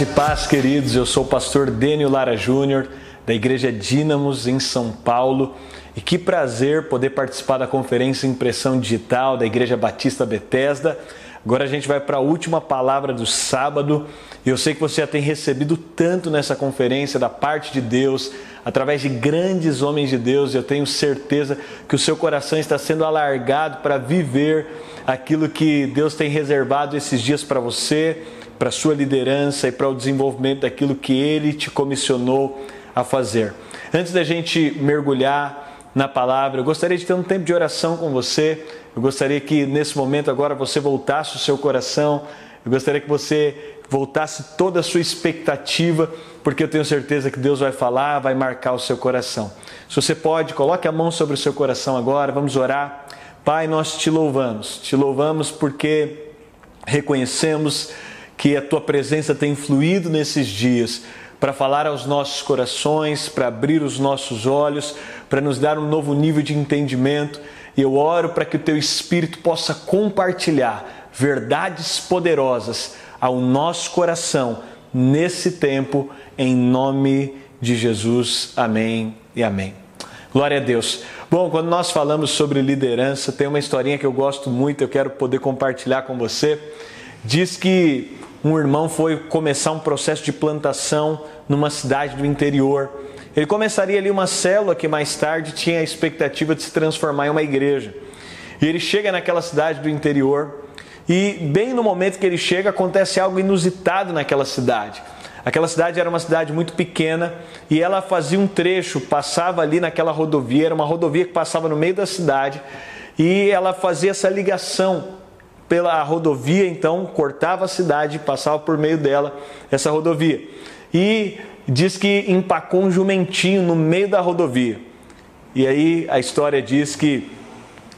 E paz, queridos. Eu sou o pastor Dênio Lara Júnior, da Igreja Dínamos, em São Paulo. E que prazer poder participar da conferência Impressão Digital da Igreja Batista Bethesda. Agora a gente vai para a última palavra do sábado. Eu sei que você já tem recebido tanto nessa conferência da parte de Deus, através de grandes homens de Deus. Eu tenho certeza que o seu coração está sendo alargado para viver aquilo que Deus tem reservado esses dias para você para a sua liderança e para o desenvolvimento daquilo que Ele te comissionou a fazer. Antes da gente mergulhar na palavra, eu gostaria de ter um tempo de oração com você. Eu gostaria que nesse momento agora você voltasse o seu coração. Eu gostaria que você voltasse toda a sua expectativa, porque eu tenho certeza que Deus vai falar, vai marcar o seu coração. Se você pode, coloque a mão sobre o seu coração agora, vamos orar. Pai, nós te louvamos, te louvamos porque reconhecemos que a tua presença tem fluído nesses dias para falar aos nossos corações, para abrir os nossos olhos, para nos dar um novo nível de entendimento. E eu oro para que o teu espírito possa compartilhar verdades poderosas ao nosso coração nesse tempo, em nome de Jesus. Amém e amém. Glória a Deus. Bom, quando nós falamos sobre liderança, tem uma historinha que eu gosto muito, eu quero poder compartilhar com você. Diz que um irmão foi começar um processo de plantação numa cidade do interior. Ele começaria ali uma célula que mais tarde tinha a expectativa de se transformar em uma igreja. E ele chega naquela cidade do interior e, bem no momento que ele chega, acontece algo inusitado naquela cidade. Aquela cidade era uma cidade muito pequena e ela fazia um trecho, passava ali naquela rodovia, era uma rodovia que passava no meio da cidade e ela fazia essa ligação pela rodovia, então cortava a cidade, passava por meio dela essa rodovia. E diz que empacou um jumentinho no meio da rodovia. E aí a história diz que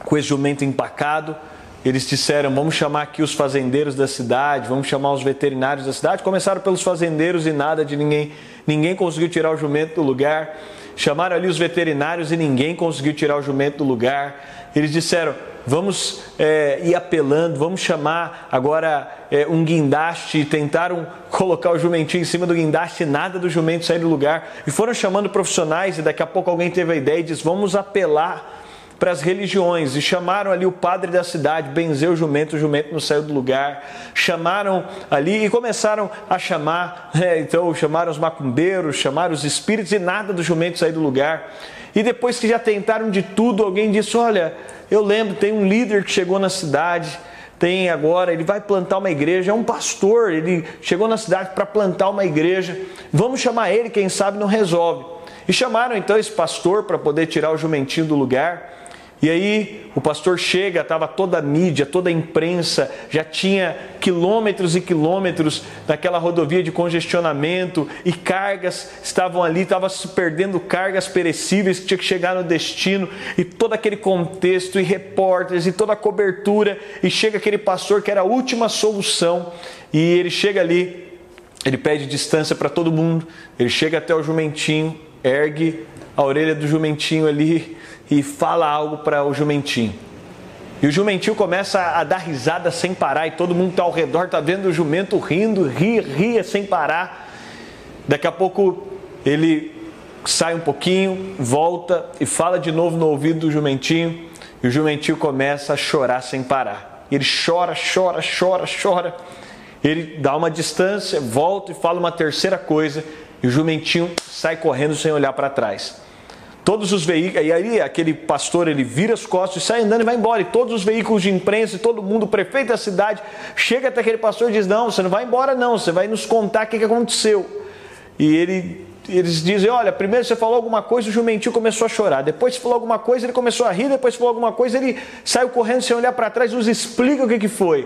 com esse jumento empacado, eles disseram: vamos chamar aqui os fazendeiros da cidade, vamos chamar os veterinários da cidade. Começaram pelos fazendeiros e nada de ninguém, ninguém conseguiu tirar o jumento do lugar. Chamaram ali os veterinários e ninguém conseguiu tirar o jumento do lugar. Eles disseram: vamos é, ir apelando, vamos chamar agora é, um guindaste tentaram colocar o jumentinho em cima do guindaste, nada do jumento sair do lugar. E foram chamando profissionais e daqui a pouco alguém teve a ideia e disse: vamos apelar para as religiões e chamaram ali o padre da cidade, benzeu o jumento, o jumento não saiu do lugar. Chamaram ali e começaram a chamar, é, então chamaram os macumbeiros, chamaram os espíritos e nada do jumento sair do lugar. E depois que já tentaram de tudo, alguém disse: Olha, eu lembro, tem um líder que chegou na cidade, tem agora, ele vai plantar uma igreja, é um pastor, ele chegou na cidade para plantar uma igreja. Vamos chamar ele, quem sabe não resolve. E chamaram então esse pastor para poder tirar o jumentinho do lugar. E aí o pastor chega, estava toda a mídia, toda a imprensa, já tinha quilômetros e quilômetros daquela rodovia de congestionamento e cargas estavam ali, estava se perdendo cargas perecíveis que tinha que chegar no destino e todo aquele contexto e repórteres e toda a cobertura e chega aquele pastor que era a última solução e ele chega ali, ele pede distância para todo mundo, ele chega até o jumentinho, ergue a orelha do jumentinho ali e fala algo para o jumentinho. E o jumentinho começa a dar risada sem parar, e todo mundo está ao redor, está vendo o jumento rindo, ria, ria sem parar. Daqui a pouco ele sai um pouquinho, volta e fala de novo no ouvido do jumentinho, e o jumentinho começa a chorar sem parar. Ele chora, chora, chora, chora. Ele dá uma distância, volta e fala uma terceira coisa, e o jumentinho sai correndo sem olhar para trás. Todos os veículos, e aí aquele pastor ele vira as costas e sai andando e vai embora. E todos os veículos de imprensa, todo mundo, o prefeito da cidade, chega até aquele pastor e diz: Não, você não vai embora, não, você vai nos contar o que aconteceu. E ele, eles dizem: Olha, primeiro você falou alguma coisa, o jumentinho começou a chorar. Depois você falou alguma coisa, ele começou a rir. Depois falou alguma coisa, ele saiu correndo sem olhar para trás. Nos explica o que, que foi.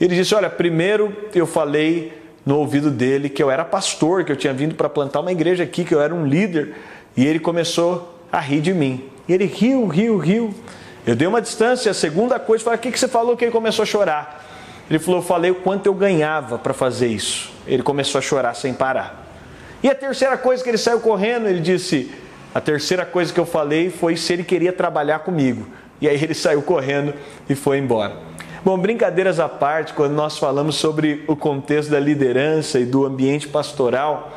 Ele disse: Olha, primeiro eu falei no ouvido dele que eu era pastor, que eu tinha vindo para plantar uma igreja aqui, que eu era um líder. E ele começou a rir de mim. E ele riu, riu, riu. Eu dei uma distância. A segunda coisa, falei, o que, que você falou que ele começou a chorar? Ele falou, eu falei o quanto eu ganhava para fazer isso. Ele começou a chorar sem parar. E a terceira coisa que ele saiu correndo, ele disse, a terceira coisa que eu falei foi se ele queria trabalhar comigo. E aí ele saiu correndo e foi embora. Bom, brincadeiras à parte, quando nós falamos sobre o contexto da liderança e do ambiente pastoral,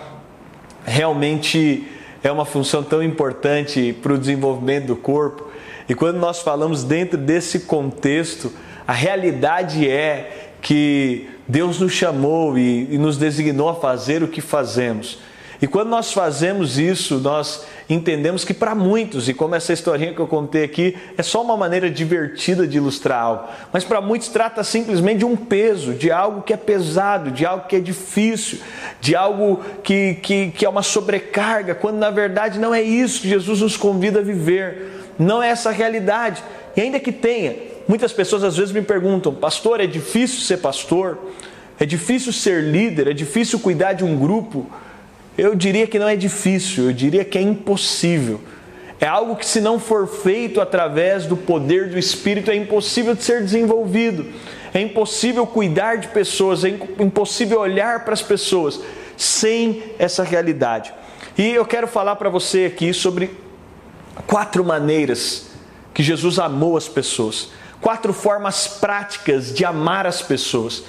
realmente é uma função tão importante para o desenvolvimento do corpo. E quando nós falamos dentro desse contexto, a realidade é que Deus nos chamou e, e nos designou a fazer o que fazemos. E quando nós fazemos isso, nós entendemos que para muitos, e como essa historinha que eu contei aqui, é só uma maneira divertida de ilustrar algo, mas para muitos trata simplesmente de um peso, de algo que é pesado, de algo que é difícil, de algo que, que, que é uma sobrecarga, quando na verdade não é isso que Jesus nos convida a viver, não é essa a realidade. E ainda que tenha, muitas pessoas às vezes me perguntam, pastor, é difícil ser pastor? É difícil ser líder? É difícil cuidar de um grupo? Eu diria que não é difícil, eu diria que é impossível. É algo que, se não for feito através do poder do Espírito, é impossível de ser desenvolvido. É impossível cuidar de pessoas, é impossível olhar para as pessoas sem essa realidade. E eu quero falar para você aqui sobre quatro maneiras que Jesus amou as pessoas, quatro formas práticas de amar as pessoas.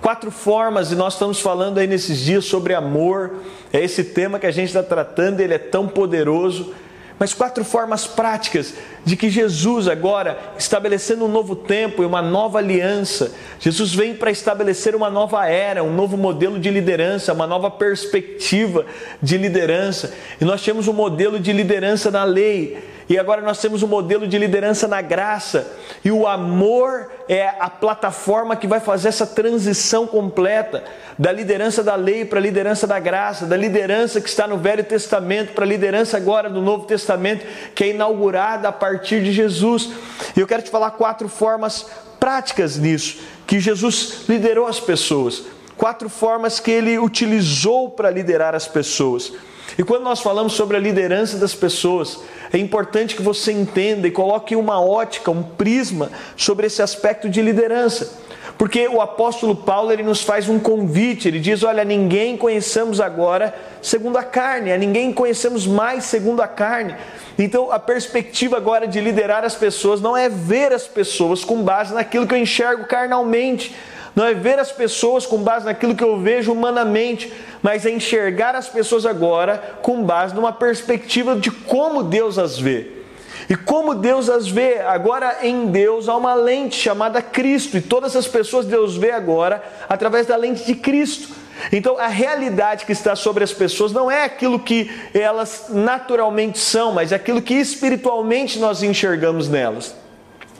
Quatro formas, e nós estamos falando aí nesses dias sobre amor, é esse tema que a gente está tratando, ele é tão poderoso. Mas quatro formas práticas de que Jesus, agora, estabelecendo um novo tempo e uma nova aliança, Jesus vem para estabelecer uma nova era, um novo modelo de liderança, uma nova perspectiva de liderança. E nós temos um modelo de liderança na lei, e agora nós temos um modelo de liderança na graça. E o amor é a plataforma que vai fazer essa transição completa da liderança da lei para a liderança da graça, da liderança que está no Velho Testamento para a liderança agora do Novo Testamento, que é inaugurada a partir de Jesus. E eu quero te falar quatro formas práticas nisso, que Jesus liderou as pessoas. Quatro formas que ele utilizou para liderar as pessoas. E quando nós falamos sobre a liderança das pessoas, é importante que você entenda e coloque uma ótica, um prisma sobre esse aspecto de liderança. Porque o apóstolo Paulo ele nos faz um convite, ele diz: Olha, ninguém conhecemos agora segundo a carne, a ninguém conhecemos mais segundo a carne. Então a perspectiva agora de liderar as pessoas não é ver as pessoas com base naquilo que eu enxergo carnalmente, não é ver as pessoas com base naquilo que eu vejo humanamente, mas é enxergar as pessoas agora com base numa perspectiva de como Deus as vê. E como Deus as vê, agora em Deus há uma lente chamada Cristo, e todas as pessoas Deus vê agora através da lente de Cristo. Então a realidade que está sobre as pessoas não é aquilo que elas naturalmente são, mas é aquilo que espiritualmente nós enxergamos nelas.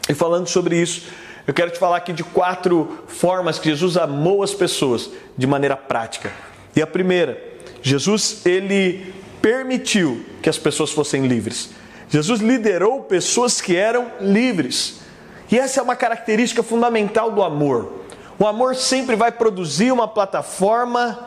E falando sobre isso, eu quero te falar aqui de quatro formas que Jesus amou as pessoas de maneira prática. E a primeira, Jesus ele permitiu que as pessoas fossem livres. Jesus liderou pessoas que eram livres. E essa é uma característica fundamental do amor. O amor sempre vai produzir uma plataforma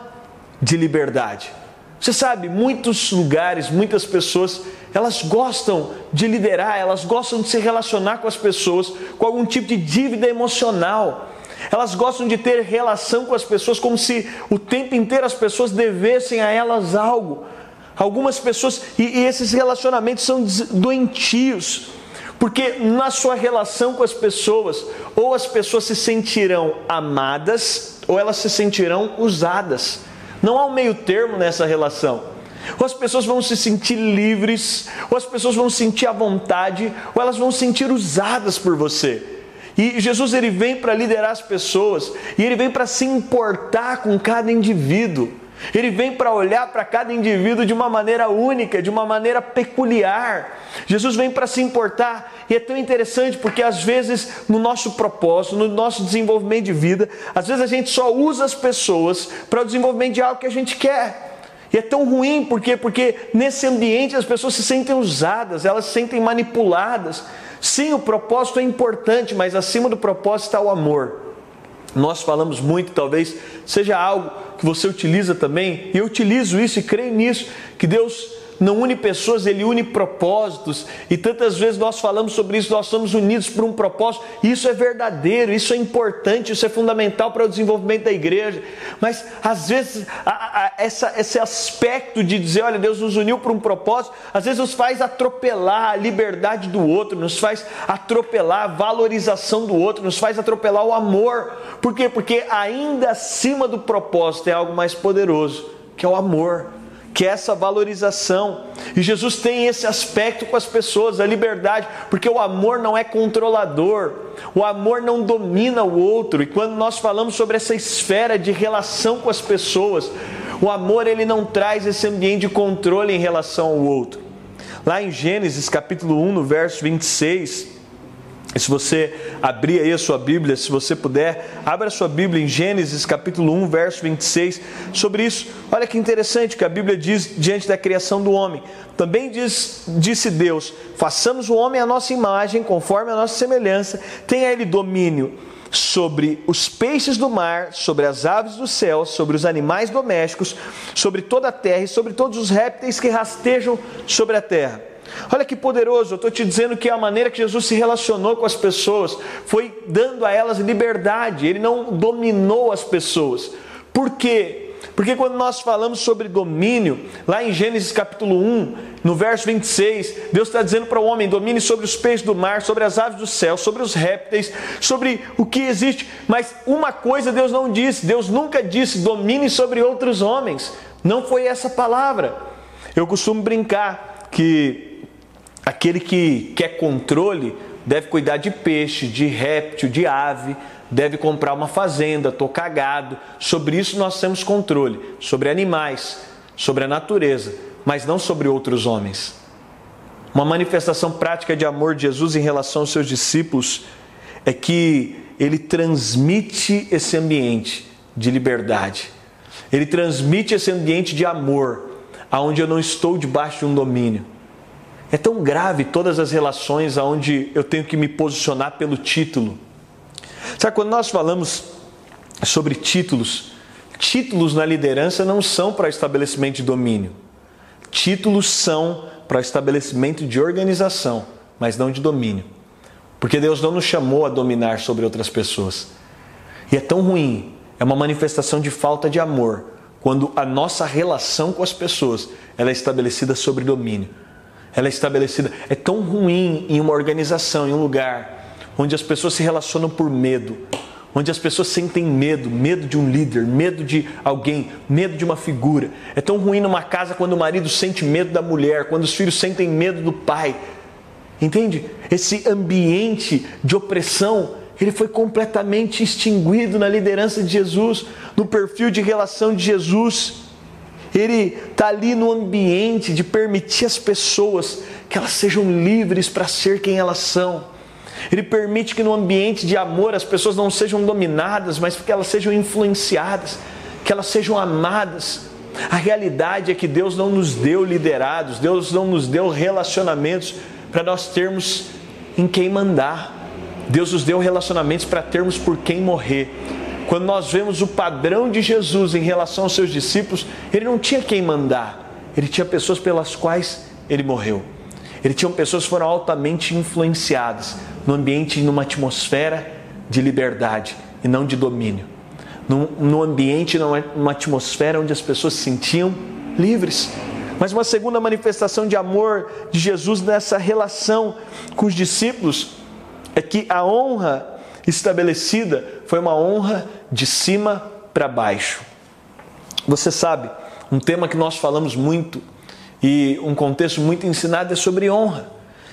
de liberdade. Você sabe, muitos lugares, muitas pessoas, elas gostam de liderar, elas gostam de se relacionar com as pessoas com algum tipo de dívida emocional. Elas gostam de ter relação com as pessoas como se o tempo inteiro as pessoas devessem a elas algo. Algumas pessoas, e, e esses relacionamentos são doentios, porque na sua relação com as pessoas, ou as pessoas se sentirão amadas, ou elas se sentirão usadas. Não há um meio termo nessa relação. Ou as pessoas vão se sentir livres, ou as pessoas vão sentir à vontade, ou elas vão sentir usadas por você. E Jesus ele vem para liderar as pessoas, e ele vem para se importar com cada indivíduo. Ele vem para olhar para cada indivíduo de uma maneira única, de uma maneira peculiar. Jesus vem para se importar e é tão interessante porque às vezes no nosso propósito, no nosso desenvolvimento de vida, às vezes a gente só usa as pessoas para o desenvolvimento de algo que a gente quer. E é tão ruim porque porque nesse ambiente as pessoas se sentem usadas, elas se sentem manipuladas. Sim, o propósito é importante, mas acima do propósito está o amor. Nós falamos muito, talvez seja algo que você utiliza também, e eu utilizo isso e creio nisso, que Deus não une pessoas, ele une propósitos. E tantas vezes nós falamos sobre isso, nós somos unidos por um propósito. Isso é verdadeiro, isso é importante, isso é fundamental para o desenvolvimento da igreja. Mas às vezes a, a, essa, esse aspecto de dizer, olha, Deus nos uniu por um propósito, às vezes nos faz atropelar a liberdade do outro, nos faz atropelar a valorização do outro, nos faz atropelar o amor. Por quê? Porque ainda acima do propósito é algo mais poderoso, que é o amor que é essa valorização. E Jesus tem esse aspecto com as pessoas, a liberdade, porque o amor não é controlador, o amor não domina o outro. E quando nós falamos sobre essa esfera de relação com as pessoas, o amor ele não traz esse ambiente de controle em relação ao outro. Lá em Gênesis capítulo 1, no verso 26, se você abrir aí a sua Bíblia, se você puder, abra a sua Bíblia em Gênesis capítulo 1, verso 26, sobre isso. Olha que interessante que a Bíblia diz diante da criação do homem. Também diz, disse Deus: façamos o homem à nossa imagem, conforme a nossa semelhança, tenha ele domínio sobre os peixes do mar, sobre as aves do céu, sobre os animais domésticos, sobre toda a terra e sobre todos os répteis que rastejam sobre a terra. Olha que poderoso, eu estou te dizendo que a maneira que Jesus se relacionou com as pessoas foi dando a elas liberdade, ele não dominou as pessoas. Por quê? Porque quando nós falamos sobre domínio, lá em Gênesis capítulo 1, no verso 26, Deus está dizendo para o homem: domine sobre os peixes do mar, sobre as aves do céu, sobre os répteis, sobre o que existe. Mas uma coisa Deus não disse: Deus nunca disse domine sobre outros homens. Não foi essa palavra. Eu costumo brincar que Aquele que quer controle deve cuidar de peixe, de réptil, de ave, deve comprar uma fazenda, tocar gado. Sobre isso nós temos controle, sobre animais, sobre a natureza, mas não sobre outros homens. Uma manifestação prática de amor de Jesus em relação aos seus discípulos é que ele transmite esse ambiente de liberdade. Ele transmite esse ambiente de amor, aonde eu não estou debaixo de um domínio. É tão grave todas as relações onde eu tenho que me posicionar pelo título. Sabe, quando nós falamos sobre títulos, títulos na liderança não são para estabelecimento de domínio. Títulos são para estabelecimento de organização, mas não de domínio. Porque Deus não nos chamou a dominar sobre outras pessoas. E é tão ruim, é uma manifestação de falta de amor, quando a nossa relação com as pessoas ela é estabelecida sobre domínio ela é estabelecida. É tão ruim em uma organização, em um lugar, onde as pessoas se relacionam por medo, onde as pessoas sentem medo, medo de um líder, medo de alguém, medo de uma figura. É tão ruim numa casa quando o marido sente medo da mulher, quando os filhos sentem medo do pai. Entende? Esse ambiente de opressão, ele foi completamente extinguido na liderança de Jesus, no perfil de relação de Jesus ele está ali no ambiente de permitir as pessoas que elas sejam livres para ser quem elas são. Ele permite que no ambiente de amor as pessoas não sejam dominadas, mas que elas sejam influenciadas, que elas sejam amadas. A realidade é que Deus não nos deu liderados, Deus não nos deu relacionamentos para nós termos em quem mandar. Deus nos deu relacionamentos para termos por quem morrer. Quando nós vemos o padrão de Jesus em relação aos seus discípulos, ele não tinha quem mandar, ele tinha pessoas pelas quais ele morreu. Ele tinha pessoas que foram altamente influenciadas no ambiente, numa atmosfera de liberdade e não de domínio. Num, num ambiente, numa atmosfera onde as pessoas se sentiam livres. Mas uma segunda manifestação de amor de Jesus nessa relação com os discípulos é que a honra estabelecida foi uma honra de cima para baixo. Você sabe, um tema que nós falamos muito e um contexto muito ensinado é sobre honra.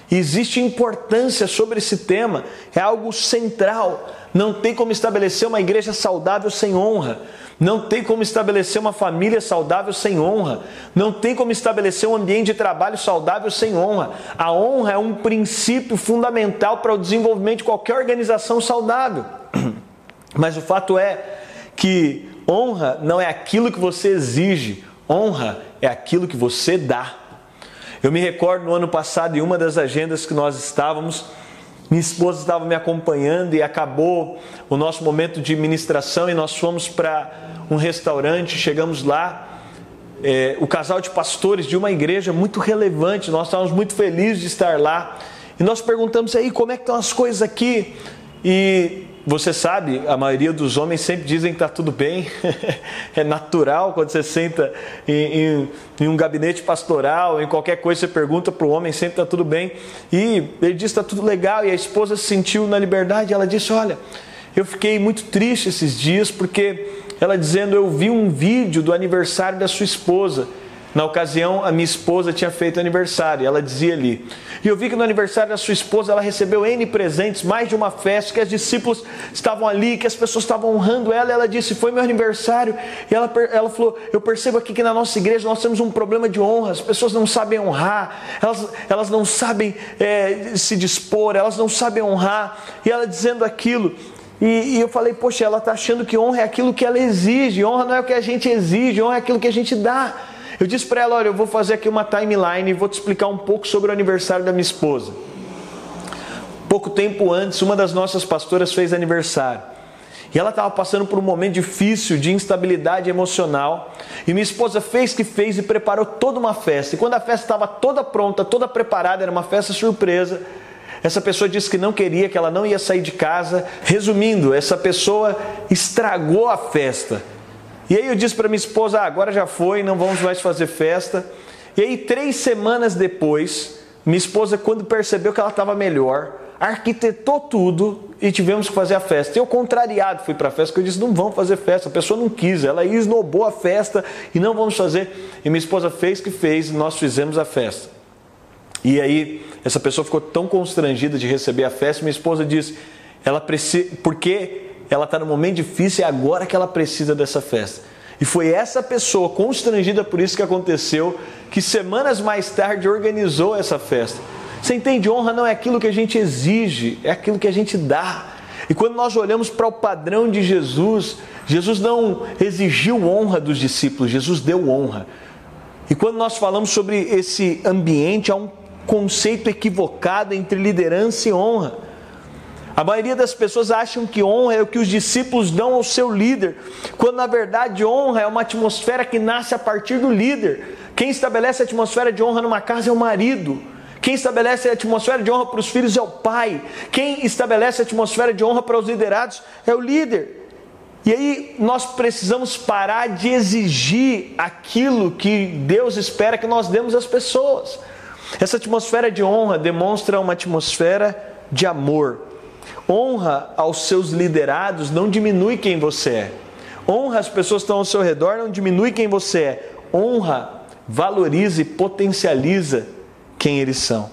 E existe importância sobre esse tema, é algo central. Não tem como estabelecer uma igreja saudável sem honra. Não tem como estabelecer uma família saudável sem honra. Não tem como estabelecer um ambiente de trabalho saudável sem honra. A honra é um princípio fundamental para o desenvolvimento de qualquer organização saudável. Mas o fato é que honra não é aquilo que você exige, honra é aquilo que você dá. Eu me recordo no ano passado, em uma das agendas que nós estávamos, minha esposa estava me acompanhando e acabou o nosso momento de ministração e nós fomos para um restaurante, chegamos lá é, o casal de pastores de uma igreja muito relevante. Nós estávamos muito felizes de estar lá. E nós perguntamos aí como é que estão as coisas aqui. E você sabe, a maioria dos homens sempre dizem que está tudo bem. é natural quando você senta em, em, em, um gabinete pastoral, em qualquer coisa, você pergunta para o homem, sempre está tudo bem. E ele diz está tudo legal. E a esposa se sentiu na liberdade. Ela disse: Olha, eu fiquei muito triste esses dias porque ela dizendo: Eu vi um vídeo do aniversário da sua esposa. Na ocasião, a minha esposa tinha feito aniversário, ela dizia ali. E eu vi que no aniversário da sua esposa ela recebeu N presentes, mais de uma festa, que as discípulos estavam ali, que as pessoas estavam honrando ela. Ela disse: Foi meu aniversário. E ela, ela falou: Eu percebo aqui que na nossa igreja nós temos um problema de honra, as pessoas não sabem honrar, elas, elas não sabem é, se dispor, elas não sabem honrar. E ela dizendo aquilo. E, e eu falei, poxa, ela está achando que honra é aquilo que ela exige, honra não é o que a gente exige, honra é aquilo que a gente dá. Eu disse para ela: olha, eu vou fazer aqui uma timeline e vou te explicar um pouco sobre o aniversário da minha esposa. Pouco tempo antes, uma das nossas pastoras fez aniversário. E ela estava passando por um momento difícil de instabilidade emocional. E minha esposa fez que fez e preparou toda uma festa. E quando a festa estava toda pronta, toda preparada, era uma festa surpresa. Essa pessoa disse que não queria, que ela não ia sair de casa. Resumindo, essa pessoa estragou a festa. E aí eu disse para minha esposa: ah, agora já foi, não vamos mais fazer festa. E aí, três semanas depois, minha esposa, quando percebeu que ela estava melhor, arquitetou tudo e tivemos que fazer a festa. Eu, contrariado, fui para a festa, porque eu disse: não vamos fazer festa. A pessoa não quis, ela esnobou a festa e não vamos fazer. E minha esposa fez que fez e nós fizemos a festa. E aí, essa pessoa ficou tão constrangida de receber a festa, minha esposa disse: ela precisa, porque ela está num momento difícil é agora que ela precisa dessa festa. E foi essa pessoa constrangida por isso que aconteceu, que semanas mais tarde organizou essa festa. Você entende? Honra não é aquilo que a gente exige, é aquilo que a gente dá. E quando nós olhamos para o padrão de Jesus, Jesus não exigiu honra dos discípulos, Jesus deu honra. E quando nós falamos sobre esse ambiente, há um conceito equivocado entre liderança e honra. A maioria das pessoas acham que honra é o que os discípulos dão ao seu líder, quando na verdade honra é uma atmosfera que nasce a partir do líder. Quem estabelece a atmosfera de honra numa casa é o marido. Quem estabelece a atmosfera de honra para os filhos é o pai. Quem estabelece a atmosfera de honra para os liderados é o líder. E aí nós precisamos parar de exigir aquilo que Deus espera que nós demos às pessoas. Essa atmosfera de honra demonstra uma atmosfera de amor. Honra aos seus liderados não diminui quem você é. Honra as pessoas que estão ao seu redor não diminui quem você é. Honra valoriza e potencializa quem eles são.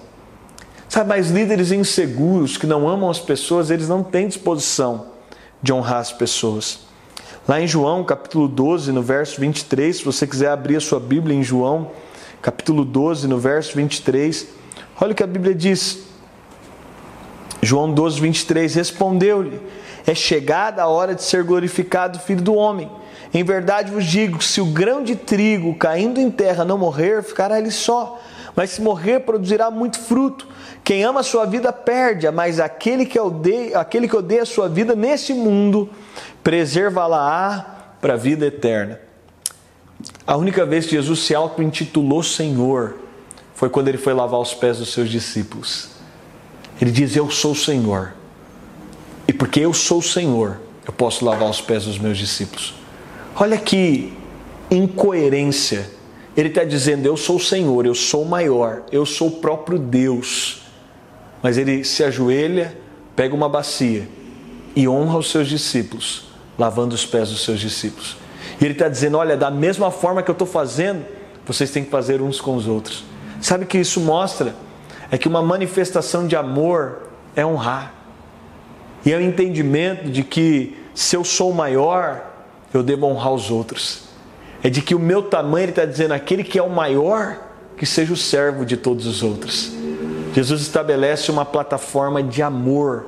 Sabe, mas líderes inseguros que não amam as pessoas, eles não têm disposição de honrar as pessoas. Lá em João, capítulo 12, no verso 23, se você quiser abrir a sua Bíblia em João, capítulo 12, no verso 23. Olha o que a Bíblia diz. João 12, 23. Respondeu-lhe: É chegada a hora de ser glorificado o Filho do Homem. Em verdade vos digo: se o grão de trigo caindo em terra não morrer, ficará ele só. Mas se morrer, produzirá muito fruto. Quem ama a sua vida perde, mas aquele que odeia, aquele que odeia a sua vida neste mundo, preservá-la-á para a vida eterna. A única vez que Jesus se auto-intitulou Senhor foi quando ele foi lavar os pés dos seus discípulos. Ele diz: Eu sou o Senhor. E porque eu sou o Senhor, eu posso lavar os pés dos meus discípulos. Olha que incoerência. Ele está dizendo: Eu sou o Senhor, eu sou o maior, eu sou o próprio Deus. Mas ele se ajoelha, pega uma bacia e honra os seus discípulos, lavando os pés dos seus discípulos. E ele está dizendo: olha, da mesma forma que eu estou fazendo, vocês têm que fazer uns com os outros. Sabe que isso mostra? É que uma manifestação de amor é honrar. E é o entendimento de que se eu sou maior, eu devo honrar os outros. É de que o meu tamanho, ele está dizendo, aquele que é o maior, que seja o servo de todos os outros. Jesus estabelece uma plataforma de amor,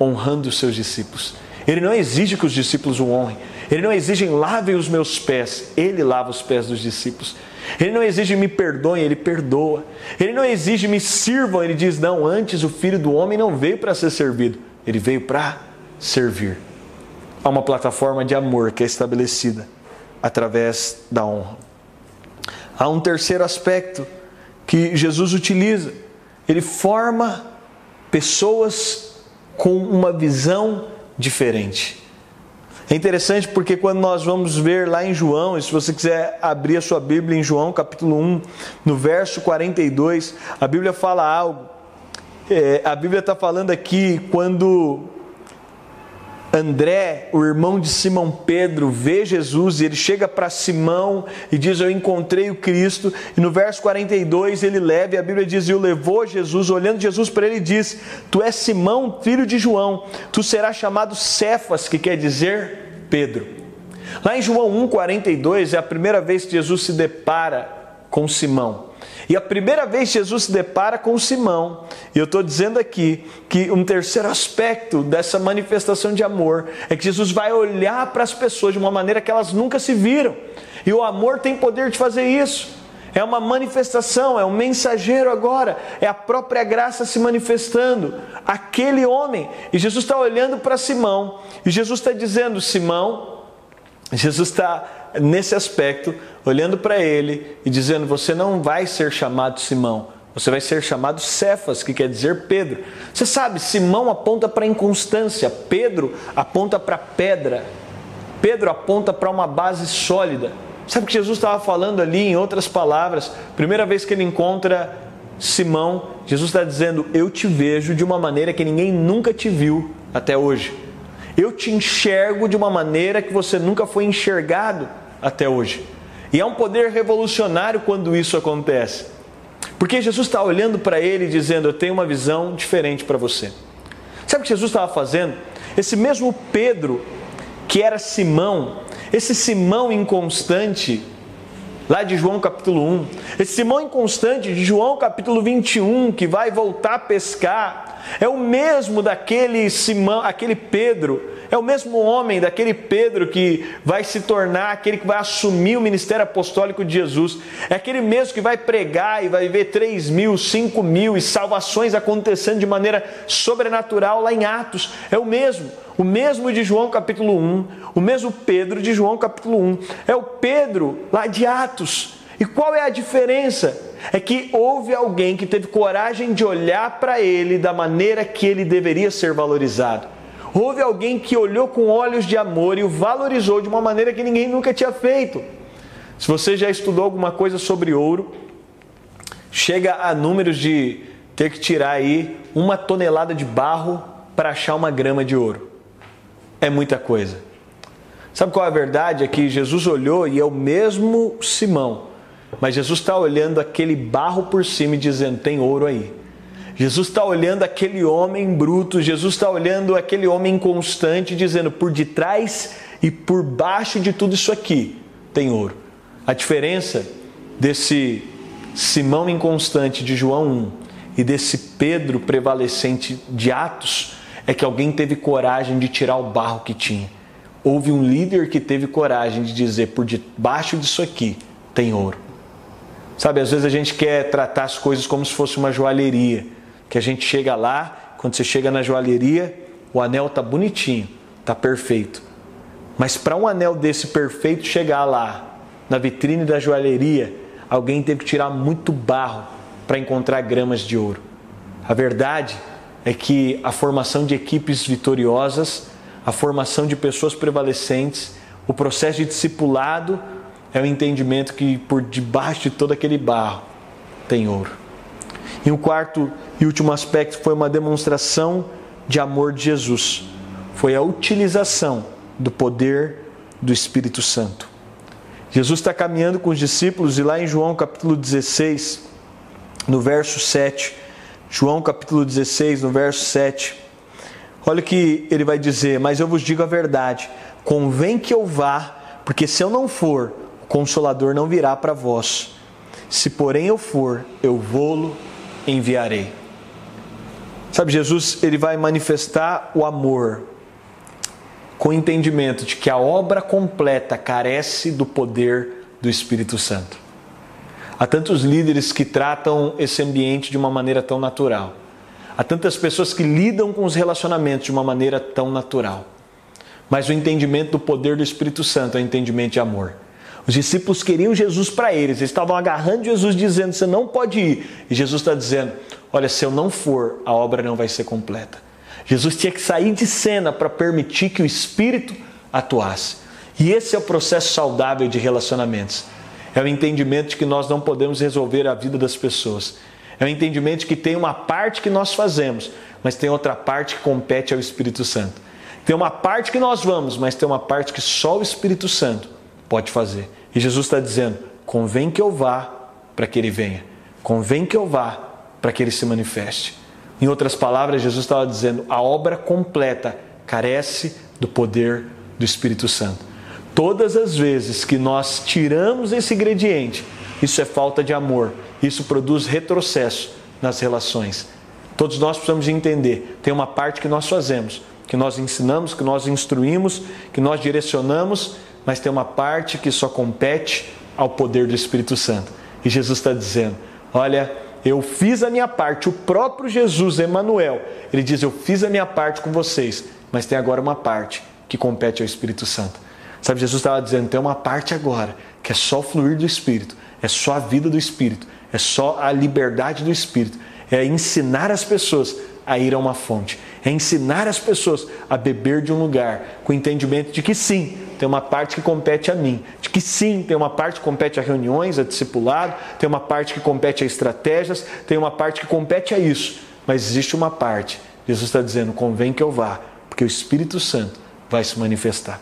honrando os seus discípulos. Ele não exige que os discípulos o honrem, ele não exige lavem os meus pés, ele lava os pés dos discípulos. Ele não exige me perdoem, ele perdoa. Ele não exige me sirvam, ele diz não, antes o filho do homem não veio para ser servido, ele veio para servir. Há uma plataforma de amor que é estabelecida através da honra. há um terceiro aspecto que Jesus utiliza. Ele forma pessoas com uma visão diferente. É interessante porque quando nós vamos ver lá em João, e se você quiser abrir a sua Bíblia em João capítulo 1, no verso 42, a Bíblia fala algo. É, a Bíblia está falando aqui quando André, o irmão de Simão Pedro, vê Jesus e ele chega para Simão e diz: Eu encontrei o Cristo. E no verso 42 ele leva, e a Bíblia diz: E o levou Jesus, olhando Jesus para ele, diz: Tu és Simão, filho de João, tu serás chamado Cefas, que quer dizer Pedro. Lá em João 1,42 é a primeira vez que Jesus se depara com Simão. E a primeira vez Jesus se depara com Simão, e eu estou dizendo aqui que um terceiro aspecto dessa manifestação de amor é que Jesus vai olhar para as pessoas de uma maneira que elas nunca se viram. E o amor tem poder de fazer isso. É uma manifestação, é um mensageiro agora, é a própria graça se manifestando. Aquele homem, e Jesus está olhando para Simão, e Jesus está dizendo: Simão, Jesus está nesse aspecto, olhando para ele e dizendo: Você não vai ser chamado Simão, você vai ser chamado Cefas, que quer dizer Pedro. Você sabe, Simão aponta para inconstância, Pedro aponta para pedra, Pedro aponta para uma base sólida. Sabe o que Jesus estava falando ali, em outras palavras? Primeira vez que ele encontra Simão, Jesus está dizendo: Eu te vejo de uma maneira que ninguém nunca te viu até hoje. Eu te enxergo de uma maneira que você nunca foi enxergado até hoje. E é um poder revolucionário quando isso acontece. Porque Jesus está olhando para ele e dizendo: Eu tenho uma visão diferente para você. Sabe o que Jesus estava fazendo? Esse mesmo Pedro, que era Simão, esse Simão inconstante, lá de João capítulo 1, esse Simão inconstante de João capítulo 21, que vai voltar a pescar, é o mesmo daquele Simão, aquele Pedro é o mesmo homem daquele Pedro que vai se tornar aquele que vai assumir o ministério apostólico de Jesus. É aquele mesmo que vai pregar e vai ver 3 mil, 5 mil e salvações acontecendo de maneira sobrenatural lá em Atos. É o mesmo. O mesmo de João capítulo 1, o mesmo Pedro de João capítulo 1. É o Pedro lá de Atos. E qual é a diferença? É que houve alguém que teve coragem de olhar para ele da maneira que ele deveria ser valorizado. Houve alguém que olhou com olhos de amor e o valorizou de uma maneira que ninguém nunca tinha feito. Se você já estudou alguma coisa sobre ouro, chega a números de ter que tirar aí uma tonelada de barro para achar uma grama de ouro. É muita coisa. Sabe qual é a verdade? É que Jesus olhou e é o mesmo Simão, mas Jesus está olhando aquele barro por cima e dizendo: tem ouro aí. Jesus está olhando aquele homem bruto, Jesus está olhando aquele homem inconstante, dizendo: por detrás e por baixo de tudo isso aqui tem ouro. A diferença desse Simão inconstante de João 1 e desse Pedro prevalecente de Atos é que alguém teve coragem de tirar o barro que tinha. Houve um líder que teve coragem de dizer: por debaixo disso aqui tem ouro. Sabe, às vezes a gente quer tratar as coisas como se fosse uma joalheria que a gente chega lá, quando você chega na joalheria, o anel tá bonitinho, tá perfeito. Mas para um anel desse perfeito chegar lá, na vitrine da joalheria, alguém teve que tirar muito barro para encontrar gramas de ouro. A verdade é que a formação de equipes vitoriosas, a formação de pessoas prevalecentes, o processo de discipulado é o entendimento que por debaixo de todo aquele barro tem ouro. E um quarto e último aspecto foi uma demonstração de amor de Jesus. Foi a utilização do poder do Espírito Santo. Jesus está caminhando com os discípulos e lá em João capítulo 16, no verso 7, João capítulo 16, no verso 7, olha o que ele vai dizer: Mas eu vos digo a verdade, convém que eu vá, porque se eu não for, o consolador não virá para vós. Se porém eu for, eu vou-lo enviarei. Sabe, Jesus ele vai manifestar o amor com o entendimento de que a obra completa carece do poder do Espírito Santo. Há tantos líderes que tratam esse ambiente de uma maneira tão natural. Há tantas pessoas que lidam com os relacionamentos de uma maneira tão natural. Mas o entendimento do poder do Espírito Santo é o entendimento de amor. Os discípulos queriam Jesus para eles, eles estavam agarrando Jesus, dizendo: Você não pode ir. E Jesus está dizendo: Olha, se eu não for, a obra não vai ser completa. Jesus tinha que sair de cena para permitir que o Espírito atuasse. E esse é o processo saudável de relacionamentos. É o entendimento de que nós não podemos resolver a vida das pessoas. É o entendimento de que tem uma parte que nós fazemos, mas tem outra parte que compete ao Espírito Santo. Tem uma parte que nós vamos, mas tem uma parte que só o Espírito Santo pode fazer. E Jesus está dizendo: convém que eu vá para que ele venha, convém que eu vá para que ele se manifeste. Em outras palavras, Jesus estava dizendo: a obra completa carece do poder do Espírito Santo. Todas as vezes que nós tiramos esse ingrediente, isso é falta de amor, isso produz retrocesso nas relações. Todos nós precisamos entender: tem uma parte que nós fazemos, que nós ensinamos, que nós instruímos, que nós direcionamos, mas tem uma parte que só compete ao poder do Espírito Santo. E Jesus está dizendo: Olha, eu fiz a minha parte. O próprio Jesus, Emmanuel, ele diz: Eu fiz a minha parte com vocês, mas tem agora uma parte que compete ao Espírito Santo. Sabe, Jesus estava dizendo: tem uma parte agora que é só o fluir do Espírito, é só a vida do Espírito, é só a liberdade do Espírito, é ensinar as pessoas a ir a uma fonte, é ensinar as pessoas a beber de um lugar, com o entendimento de que sim, tem uma parte que compete a mim, de que sim, tem uma parte que compete a reuniões, a discipulado, tem uma parte que compete a estratégias, tem uma parte que compete a isso, mas existe uma parte, Jesus está dizendo, convém que eu vá, porque o Espírito Santo vai se manifestar.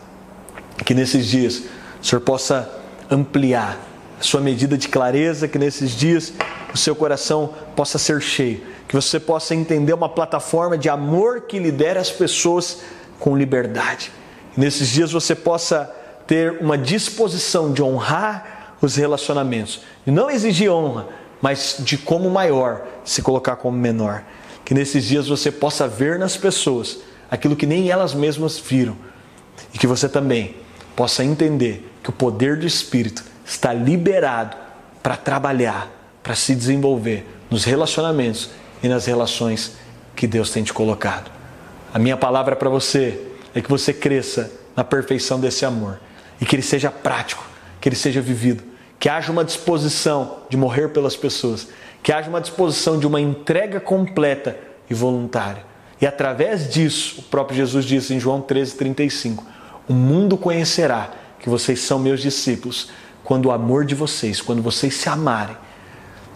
Que nesses dias o Senhor possa ampliar a sua medida de clareza, que nesses dias o seu coração possa ser cheio, que você possa entender uma plataforma de amor que lidera as pessoas com liberdade nesses dias você possa ter uma disposição de honrar os relacionamentos, de não exigir honra, mas de como maior se colocar como menor. Que nesses dias você possa ver nas pessoas aquilo que nem elas mesmas viram e que você também possa entender que o poder do Espírito está liberado para trabalhar, para se desenvolver nos relacionamentos e nas relações que Deus tem te colocado. A minha palavra para você é que você cresça na perfeição desse amor e que ele seja prático, que ele seja vivido, que haja uma disposição de morrer pelas pessoas, que haja uma disposição de uma entrega completa e voluntária. E através disso, o próprio Jesus disse em João 13:35, o mundo conhecerá que vocês são meus discípulos quando o amor de vocês, quando vocês se amarem.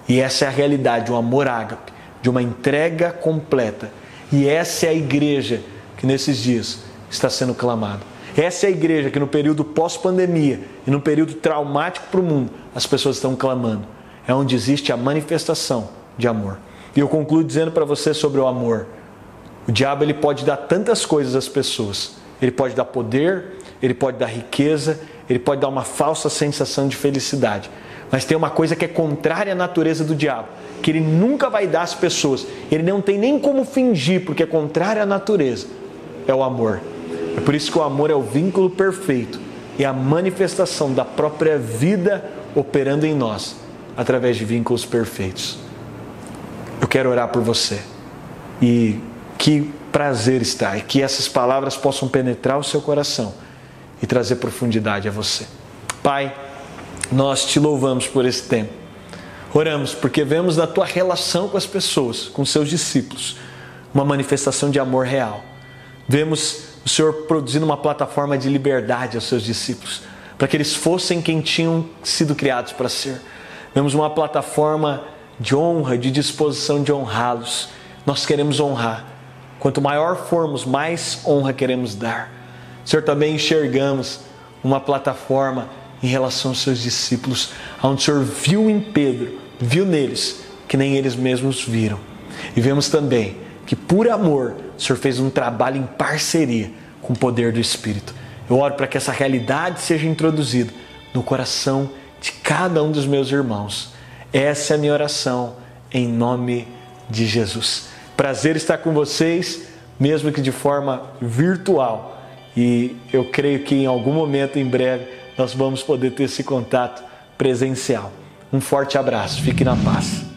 E essa é a realidade, um amor ágape, de uma entrega completa. E essa é a igreja que nesses dias está sendo clamado. Essa é a igreja que no período pós-pandemia e no período traumático para o mundo, as pessoas estão clamando. É onde existe a manifestação de amor. E eu concluo dizendo para você sobre o amor. O diabo ele pode dar tantas coisas às pessoas. Ele pode dar poder, ele pode dar riqueza, ele pode dar uma falsa sensação de felicidade. Mas tem uma coisa que é contrária à natureza do diabo, que ele nunca vai dar às pessoas. Ele não tem nem como fingir, porque é contrária à natureza. É o amor. É por isso que o amor é o vínculo perfeito e a manifestação da própria vida operando em nós através de vínculos perfeitos. Eu quero orar por você e que prazer está e que essas palavras possam penetrar o seu coração e trazer profundidade a você. Pai, nós te louvamos por esse tempo. Oramos porque vemos na tua relação com as pessoas, com seus discípulos, uma manifestação de amor real. Vemos o Senhor produzindo uma plataforma de liberdade aos seus discípulos, para que eles fossem quem tinham sido criados para ser. Vemos uma plataforma de honra, de disposição de honrá-los. Nós queremos honrar. Quanto maior formos, mais honra queremos dar. Senhor, também enxergamos uma plataforma em relação aos seus discípulos, onde o Senhor viu em Pedro, viu neles, que nem eles mesmos viram. E vemos também que por amor o Senhor fez um trabalho em parceria com o poder do Espírito. Eu oro para que essa realidade seja introduzida no coração de cada um dos meus irmãos. Essa é a minha oração em nome de Jesus. Prazer estar com vocês, mesmo que de forma virtual. E eu creio que em algum momento em breve nós vamos poder ter esse contato presencial. Um forte abraço, fique na paz.